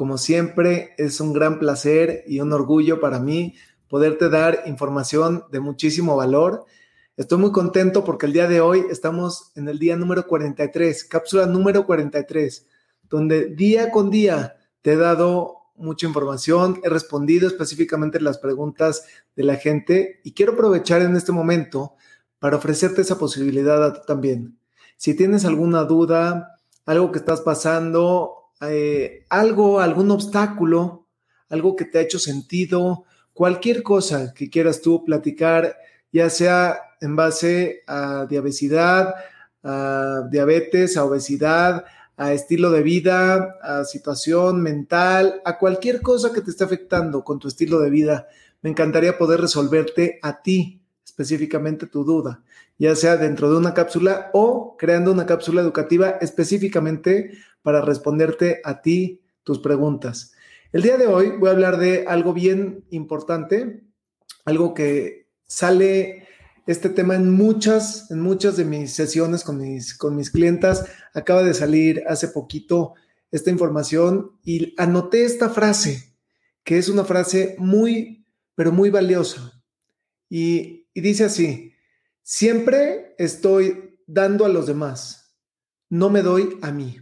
Como siempre, es un gran placer y un orgullo para mí poderte dar información de muchísimo valor. Estoy muy contento porque el día de hoy estamos en el día número 43, cápsula número 43, donde día con día te he dado mucha información, he respondido específicamente las preguntas de la gente y quiero aprovechar en este momento para ofrecerte esa posibilidad a ti también. Si tienes alguna duda, algo que estás pasando, eh, algo, algún obstáculo, algo que te ha hecho sentido, cualquier cosa que quieras tú platicar, ya sea en base a diabetes, a diabetes, a obesidad, a estilo de vida, a situación mental, a cualquier cosa que te esté afectando con tu estilo de vida. Me encantaría poder resolverte a ti específicamente tu duda, ya sea dentro de una cápsula o creando una cápsula educativa específicamente para responderte a ti tus preguntas. El día de hoy voy a hablar de algo bien importante, algo que sale este tema en muchas, en muchas de mis sesiones con mis, con mis clientas. Acaba de salir hace poquito esta información y anoté esta frase, que es una frase muy, pero muy valiosa. Y, y dice así, siempre estoy dando a los demás, no me doy a mí.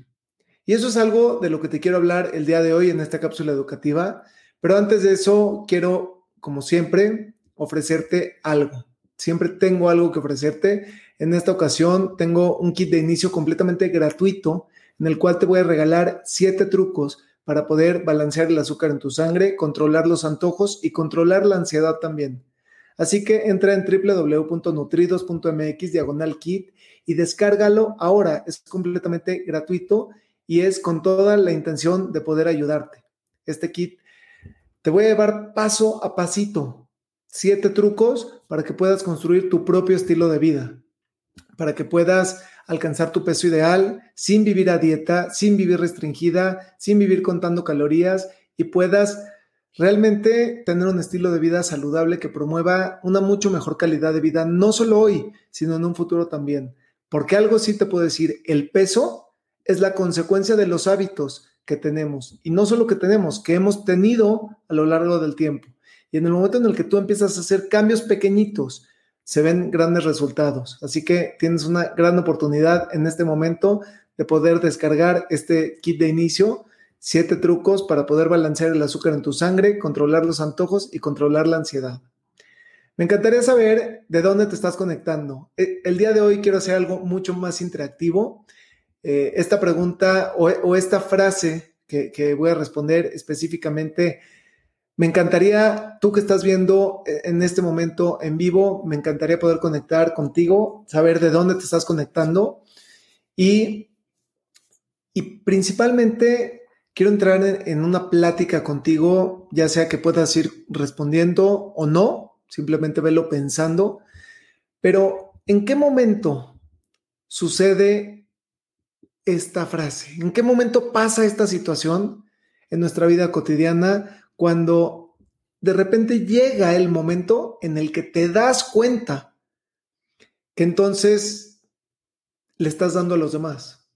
Y eso es algo de lo que te quiero hablar el día de hoy en esta cápsula educativa. Pero antes de eso, quiero, como siempre, ofrecerte algo. Siempre tengo algo que ofrecerte. En esta ocasión tengo un kit de inicio completamente gratuito en el cual te voy a regalar siete trucos para poder balancear el azúcar en tu sangre, controlar los antojos y controlar la ansiedad también. Así que entra en www.nutridos.mx diagonal kit y descárgalo ahora. Es completamente gratuito y es con toda la intención de poder ayudarte. Este kit te voy a llevar paso a pasito, siete trucos para que puedas construir tu propio estilo de vida, para que puedas alcanzar tu peso ideal sin vivir a dieta, sin vivir restringida, sin vivir contando calorías y puedas realmente tener un estilo de vida saludable que promueva una mucho mejor calidad de vida, no solo hoy, sino en un futuro también. Porque algo sí te puedo decir, el peso es la consecuencia de los hábitos que tenemos. Y no solo que tenemos, que hemos tenido a lo largo del tiempo. Y en el momento en el que tú empiezas a hacer cambios pequeñitos, se ven grandes resultados. Así que tienes una gran oportunidad en este momento de poder descargar este kit de inicio, siete trucos para poder balancear el azúcar en tu sangre, controlar los antojos y controlar la ansiedad. Me encantaría saber de dónde te estás conectando. E, el día de hoy quiero hacer algo mucho más interactivo eh, esta pregunta o, esta frase que, voy a responder específicamente, me encantaría, tú que estás viendo eh, en este momento en vivo, me encantaría poder conectar contigo, saber de dónde te estás conectando y, y principalmente quiero entrar en, en una plática contigo, ya sea que puedas ir respondiendo o no, simplemente velo pensando, pero ¿en qué momento sucede esta frase? ¿En qué momento pasa esta situación en nuestra vida cotidiana cuando de repente llega el momento en el que te das cuenta que entonces le estás dando a los demás,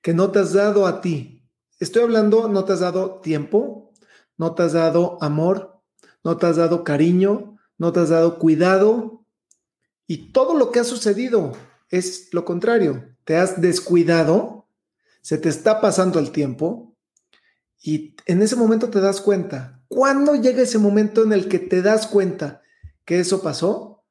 que no te has dado a ti? Estoy hablando, no te has dado tiempo, no te has dado amor, no te has dado cariño, no te has dado cuidado y todo lo que ha sucedido es lo contrario. Te has descuidado se te está pasando el tiempo y en ese momento te das cuenta. ¿Cuándo llega ese momento en el que te das cuenta que eso pasó?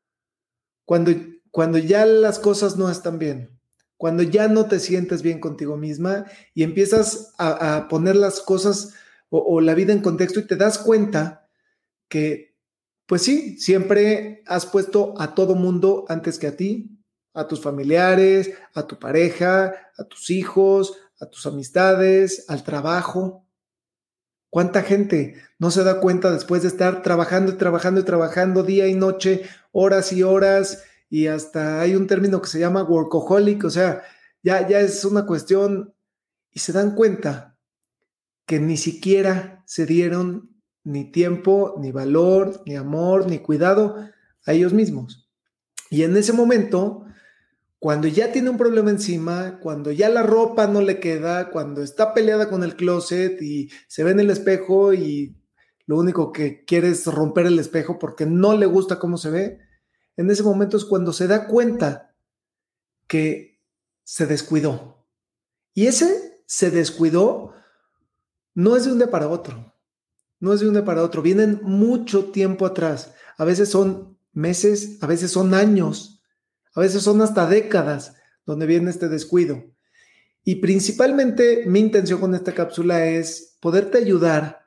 Cuando, cuando ya las cosas no están bien, cuando ya no te sientes bien contigo misma y empiezas a, poner las cosas o, o la vida en contexto y te das cuenta que, pues sí, siempre has puesto a todo mundo antes que a ti, a tus familiares, a tu pareja, a tus hijos, a tus amistades, al trabajo. ¿Cuánta gente no se da cuenta después de estar trabajando y trabajando y trabajando día y noche, horas y horas? Y hasta hay un término que se llama workaholic, o sea, ya, ya es una cuestión y se dan cuenta que ni siquiera se dieron ni tiempo, ni valor, ni amor, ni cuidado a ellos mismos. Y en ese momento, cuando ya tiene un problema encima, cuando ya la ropa no le queda, cuando está peleada con el closet y se ve en el espejo y lo único que quiere es romper el espejo porque no le gusta cómo se ve, en ese momento es cuando se da cuenta que se descuidó. Y ese se descuidó no es de un día para otro no es de un día para otro, vienen mucho tiempo atrás. A veces son meses, a veces son años, a veces son hasta décadas donde viene este descuido. Y principalmente mi intención con esta cápsula es poderte ayudar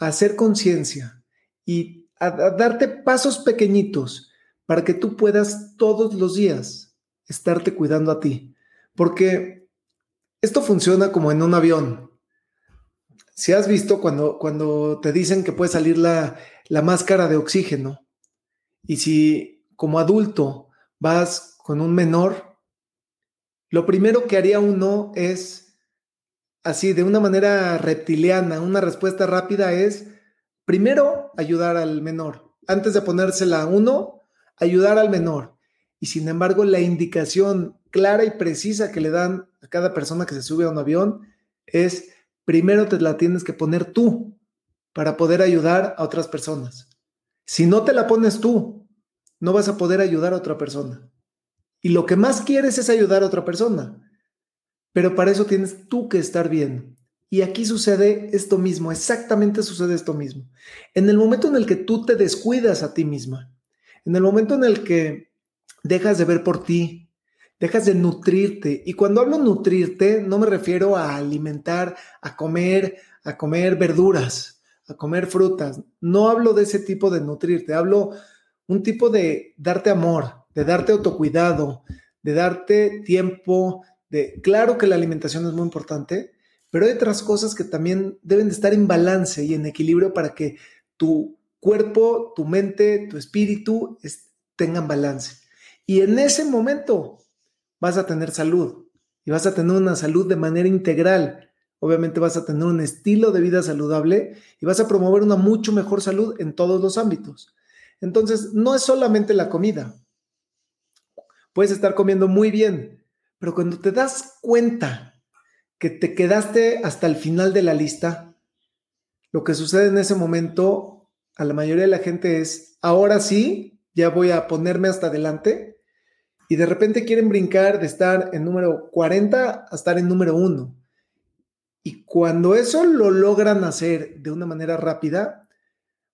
a hacer conciencia y a, darte pasos pequeñitos para que tú puedas todos los días estarte cuidando a ti. Porque esto funciona como en un avión. Si has visto cuando, cuando te dicen que puede salir la, la máscara de oxígeno y si como adulto vas con un menor, lo primero que haría uno es, así, de una manera reptiliana, una respuesta rápida es, primero, ayudar al menor. Antes de ponérsela a uno, ayudar al menor. Y sin embargo, la indicación clara y precisa que le dan a cada persona que se sube a un avión es primero te la tienes que poner tú para poder ayudar a otras personas. Si no te la pones tú, no vas a poder ayudar a otra persona. Y lo que más quieres es ayudar a otra persona. Pero para eso tienes tú que estar bien. Y aquí sucede esto mismo, exactamente sucede esto mismo. En el momento en el que tú te descuidas a ti misma, en el momento en el que dejas de ver por ti, dejas de nutrirte. Y cuando hablo nutrirte, no me refiero a alimentar, a comer, a comer verduras, a comer frutas. No hablo de ese tipo de nutrirte, hablo un tipo de darte amor, de darte autocuidado, de darte tiempo, de claro que la alimentación es muy importante, pero hay otras cosas que también deben de estar en balance y en equilibrio para que tu cuerpo, tu mente, tu espíritu tengan balance. Y en ese momento vas a tener salud y vas a tener una salud de manera integral. Obviamente vas a tener un estilo de vida saludable y vas a promover una mucho mejor salud en todos los ámbitos. Entonces, no es solamente la comida. Puedes estar comiendo muy bien, pero cuando te das cuenta que te quedaste hasta el final de la lista, lo que sucede en ese momento a la mayoría de la gente es, ahora sí, ya voy a ponerme hasta adelante y de repente quieren brincar de estar en número 40 a estar en número 1. Y cuando eso lo logran hacer de una manera rápida,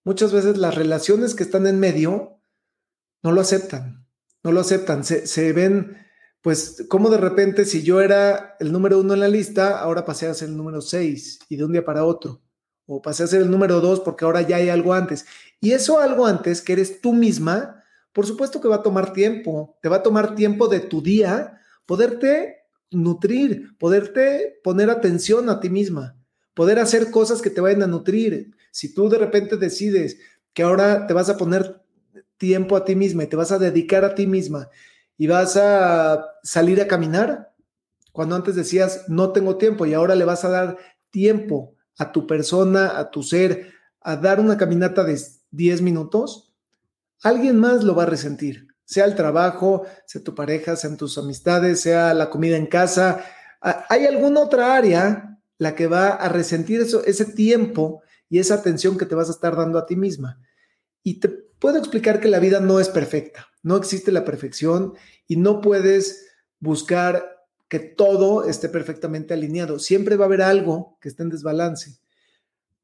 muchas veces las relaciones que están en medio no lo aceptan, no lo aceptan, se, ven, pues, como de repente si yo era el número uno en la lista, ahora pasé a ser el número 6 y de un día para otro, o pasé a ser el número 2 porque ahora ya hay algo antes. Y eso algo antes que eres tú misma, por supuesto que va a tomar tiempo, te va a tomar tiempo de tu día poderte nutrir, poderte poner atención a ti misma, poder hacer cosas que te vayan a nutrir. Si tú de repente decides que ahora te vas a poner tiempo a ti misma y te vas a dedicar a ti misma y vas a salir a caminar, cuando antes decías no tengo tiempo y ahora le vas a dar tiempo a tu persona, a tu ser, a dar una caminata de 10 minutos, alguien más lo va a resentir, sea el trabajo, sea tu pareja, sean tus amistades, sea la comida en casa. Hay alguna otra área la que va a resentir eso, ese tiempo y esa atención que te vas a estar dando a ti misma. Y te puedo explicar que la vida no es perfecta, no existe la perfección y no puedes buscar que todo esté perfectamente alineado. Siempre va a haber algo que esté en desbalance.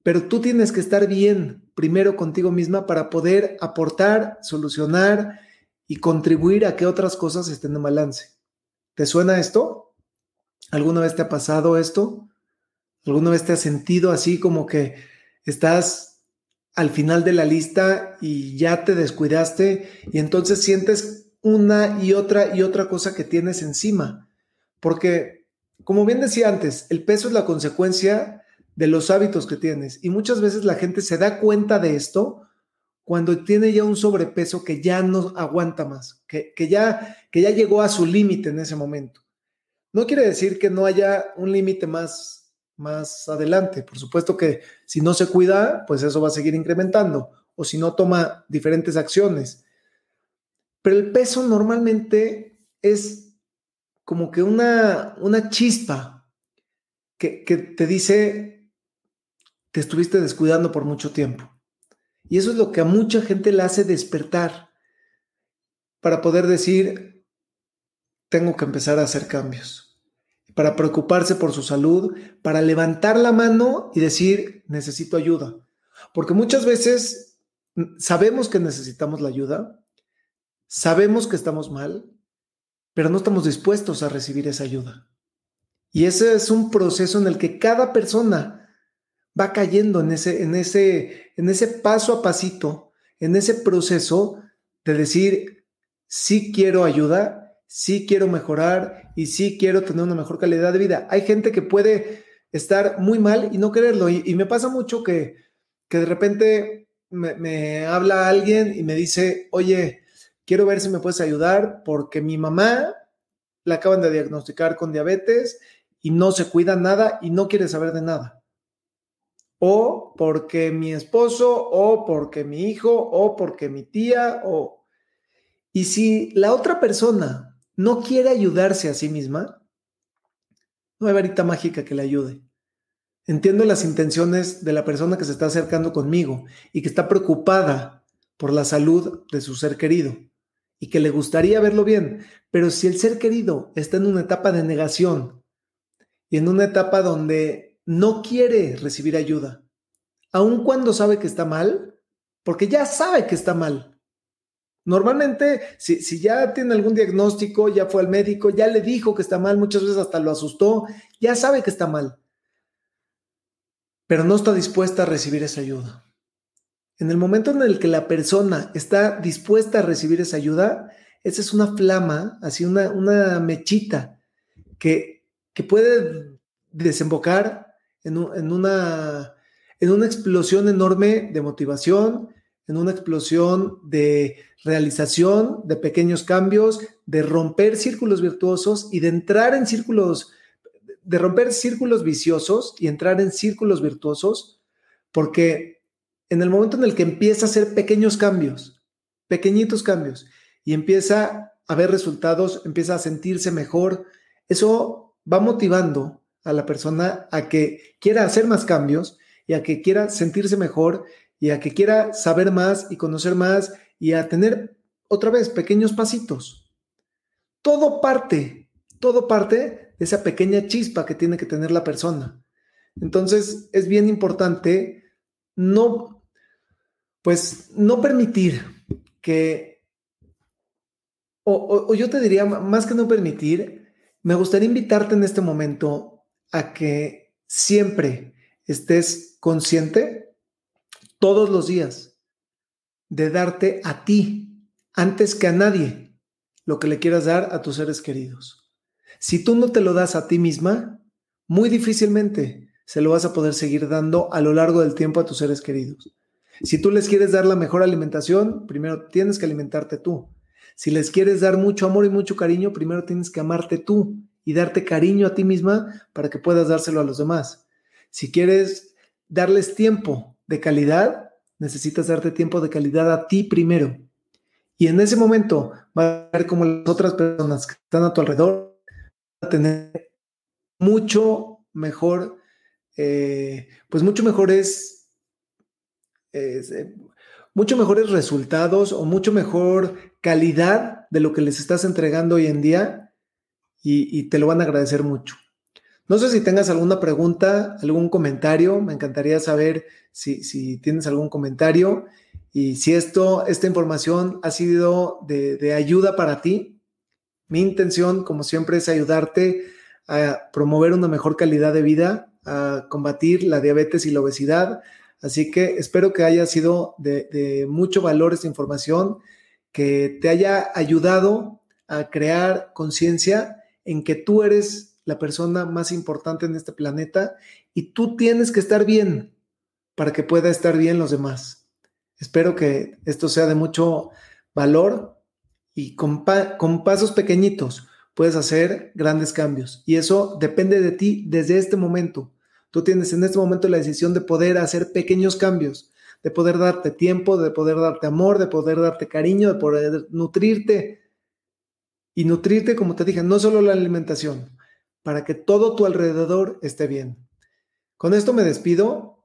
Pero tú tienes que estar bien primero contigo misma para poder aportar, solucionar y contribuir a que otras cosas estén en balance. ¿Te suena esto? ¿Alguna vez te ha pasado esto? ¿Alguna vez te has sentido así como que estás al final de la lista y ya te descuidaste y entonces sientes una y otra y otra cosa que tienes encima? Porque, como bien decía antes, el peso es la consecuencia de los hábitos que tienes. Y muchas veces la gente se da cuenta de esto cuando tiene ya un sobrepeso que ya no aguanta más, que, ya, que ya llegó a su límite en ese momento. No quiere decir que no haya un límite más, más adelante. Por supuesto que si no se cuida, pues eso va a seguir incrementando. O si no toma diferentes acciones. Pero el peso normalmente es como que una, una chispa que, que te dice, te estuviste descuidando por mucho tiempo. Y eso es lo que a mucha gente le hace despertar para poder decir, tengo que empezar a hacer cambios, para preocuparse por su salud, para levantar la mano y decir, necesito ayuda. Porque muchas veces sabemos que necesitamos la ayuda, sabemos que estamos mal, pero no estamos dispuestos a recibir esa ayuda. Y ese es un proceso en el que cada persona va cayendo en ese, en ese, en ese paso a pasito, en ese proceso de decir, sí quiero ayuda, sí quiero mejorar y sí quiero tener una mejor calidad de vida. Hay gente que puede estar muy mal y no quererlo. Y, me pasa mucho que, que de repente me, me, habla alguien y me dice, oye, quiero ver si me puedes ayudar porque mi mamá la acaban de diagnosticar con diabetes y no se cuida nada y no quiere saber de nada o porque mi esposo, o porque mi hijo, o porque mi tía, o... Y si la otra persona no quiere ayudarse a sí misma, no hay varita mágica que le ayude. Entiendo las intenciones de la persona que se está acercando conmigo y que está preocupada por la salud de su ser querido y que le gustaría verlo bien, pero si el ser querido está en una etapa de negación y en una etapa donde no quiere recibir ayuda, aun cuando sabe que está mal, porque ya sabe que está mal. Normalmente, si, si, ya tiene algún diagnóstico, ya fue al médico, ya le dijo que está mal, muchas veces hasta lo asustó, ya sabe que está mal, pero no está dispuesta a recibir esa ayuda. En el momento en el que la persona está dispuesta a recibir esa ayuda, esa es una flama, así una, una mechita que, que puede desembocar en, una, en una explosión enorme de motivación, en una explosión de realización, de pequeños cambios, de romper círculos virtuosos y de entrar en círculos, de romper círculos viciosos y entrar en círculos virtuosos, porque en el momento en el que empieza a hacer pequeños cambios, pequeñitos cambios, y empieza a ver resultados, empieza a sentirse mejor, eso va motivando a la persona a que quiera hacer más cambios y a que quiera sentirse mejor y a que quiera saber más y conocer más y a tener otra vez pequeños pasitos. Todo parte, todo parte de esa pequeña chispa que tiene que tener la persona. Entonces es bien importante no, pues no permitir que, o, o yo te diría, más que no permitir, me gustaría invitarte en este momento a que siempre estés consciente todos los días de darte a ti, antes que a nadie, lo que le quieras dar a tus seres queridos. Si tú no te lo das a ti misma, muy difícilmente se lo vas a poder seguir dando a lo largo del tiempo a tus seres queridos. Si tú les quieres dar la mejor alimentación, primero tienes que alimentarte tú. Si les quieres dar mucho amor y mucho cariño, primero tienes que amarte tú y darte cariño a ti misma para que puedas dárselo a los demás. Si quieres darles tiempo de calidad, necesitas darte tiempo de calidad a ti primero. Y en ese momento va a ver como las otras personas que están a tu alrededor van a tener mucho mejor, eh, pues mucho mejores, eh, mucho mejores resultados o mucho mejor calidad de lo que les estás entregando hoy en día y, te lo van a agradecer mucho. No sé si tengas alguna pregunta, algún comentario. Me encantaría saber si, tienes algún comentario y si esto, esta información ha sido de, ayuda para ti. Mi intención, como siempre, es ayudarte a promover una mejor calidad de vida, a combatir la diabetes y la obesidad. Así que espero que haya sido de mucho valor esta información, que te haya ayudado a crear conciencia en que tú eres la persona más importante en este planeta y tú tienes que estar bien para que pueda estar bien los demás. Espero que esto sea de mucho valor y con, con pasos pequeñitos puedes hacer grandes cambios. Y eso depende de ti desde este momento. Tú tienes en este momento la decisión de poder hacer pequeños cambios, de poder darte tiempo, de poder darte amor, de poder darte cariño, de poder nutrirte. Y nutrirte, como te dije, no solo la alimentación, para que todo tu alrededor esté bien. Con esto me despido.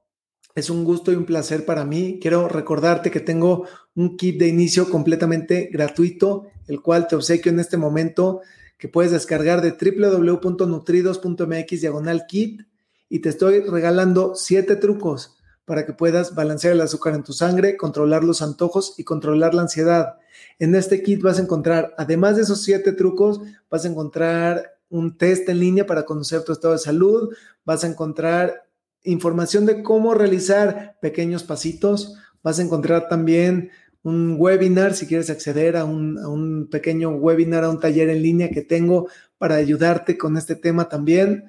Es un gusto y un placer para mí. Quiero recordarte que tengo un kit de inicio completamente gratuito, el cual te obsequio en este momento, que puedes descargar de www.nutridos.mx diagonal kit y te estoy regalando siete trucos para que puedas balancear el azúcar en tu sangre, controlar los antojos y controlar la ansiedad. En este kit vas a encontrar, además de esos siete trucos, vas a encontrar un test en línea para conocer tu estado de salud, vas a encontrar información de cómo realizar pequeños pasitos, vas a encontrar también un webinar si quieres acceder a un, a un pequeño webinar, a un taller en línea que tengo para ayudarte con este tema también.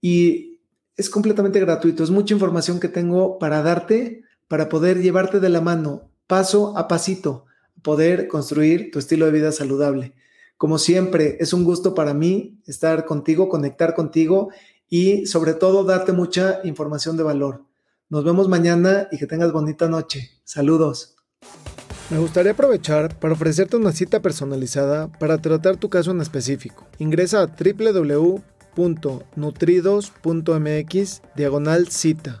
Y es completamente gratuito, es mucha información que tengo para darte, para poder llevarte de la mano, paso a pasito, poder construir tu estilo de vida saludable. Como siempre, es un gusto para mí estar contigo, conectar contigo y sobre todo darte mucha información de valor. Nos vemos mañana y que tengas bonita noche. Saludos. Me gustaría aprovechar para ofrecerte una cita personalizada para tratar tu caso en específico. Ingresa a www.nutridos.mx diagonal cita